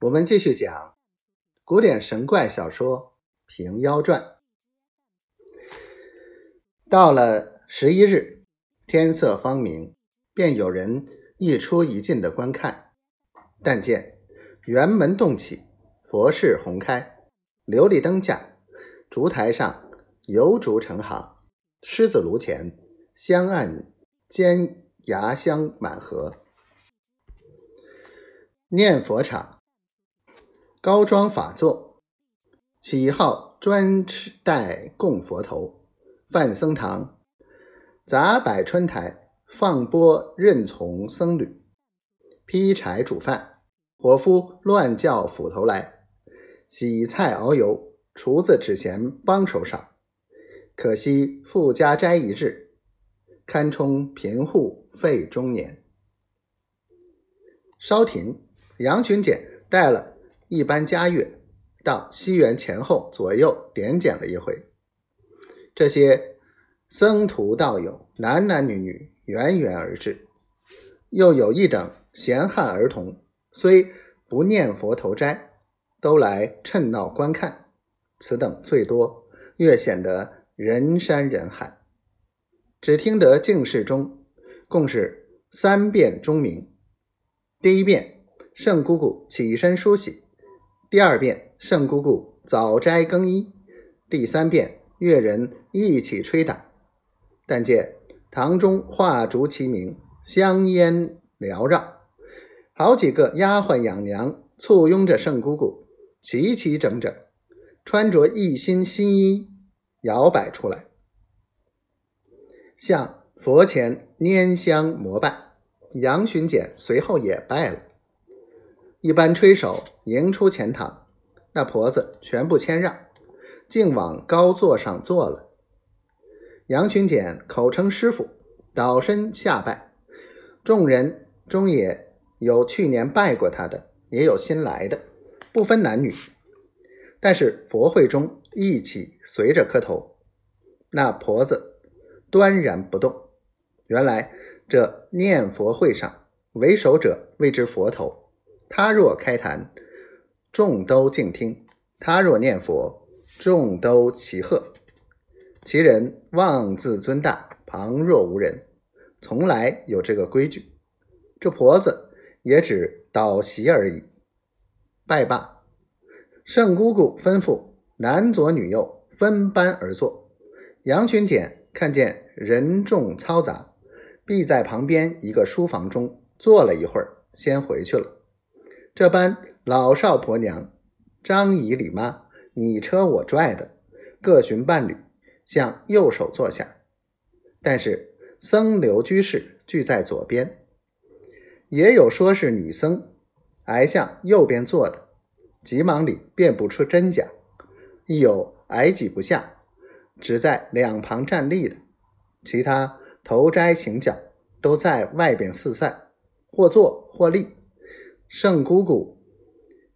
我们继续讲古典神怪小说《平妖传》。到了十一日，天色方明，便有人一出一进的观看。但见辕门洞起，佛事红开，琉璃灯架，烛台上油烛成行，狮子炉前香案煎牙香满盒，念佛场。高庄法座，起号专吃带供佛头。范僧堂，杂摆春台，放钵任从僧侣。劈柴煮饭，伙夫乱叫斧头来。洗菜熬油，厨子只嫌帮手少。可惜富家斋一日，堪充贫户费中年。稍停，杨群简带了。一般家乐到西元前后左右点检了一回，这些僧徒道友男男女女源源而至，又有一等闲汉儿童，虽不念佛投斋，都来趁闹观看。此等最多，越显得人山人海。只听得净室中共是三遍钟鸣，第一遍圣姑姑起身梳洗。第二遍，圣姑姑早斋更衣；第三遍，乐人一起吹打。但见堂中画烛齐鸣，香烟缭绕，好几个丫鬟养娘簇拥着圣姑姑，齐齐整整，穿着一新新衣，摇摆出来，向佛前拈香膜拜。杨巡检随后也拜了。一般吹手迎出前堂，那婆子全部谦让，竟往高座上坐了。杨巡检口称师傅，倒身下拜。众人中也有去年拜过他的，也有新来的，不分男女。但是佛会中一起随着磕头。那婆子端然不动。原来这念佛会上为首者谓之佛头。他若开坛，众都静听；他若念佛，众都齐贺。其人妄自尊大，旁若无人，从来有这个规矩。这婆子也只倒席而已。拜罢，圣姑姑吩咐男左女右分班而坐。杨巡检看见人众嘈杂，必在旁边一个书房中坐了一会儿，先回去了。这般老少婆娘、张姨李妈，你车我拽的，各寻伴侣，向右手坐下。但是僧流居士聚在左边，也有说是女僧，挨向右边坐的，急忙里辨不出真假；亦有挨挤不下，只在两旁站立的，其他头摘行脚，都在外边四散，或坐或立。圣姑姑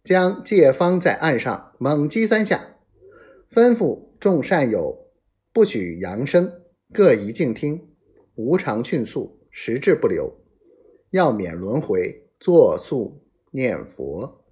将借方在岸上猛击三下，吩咐众善友不许扬声，各宜静听，无常迅速，时至不留，要免轮回，作速念佛。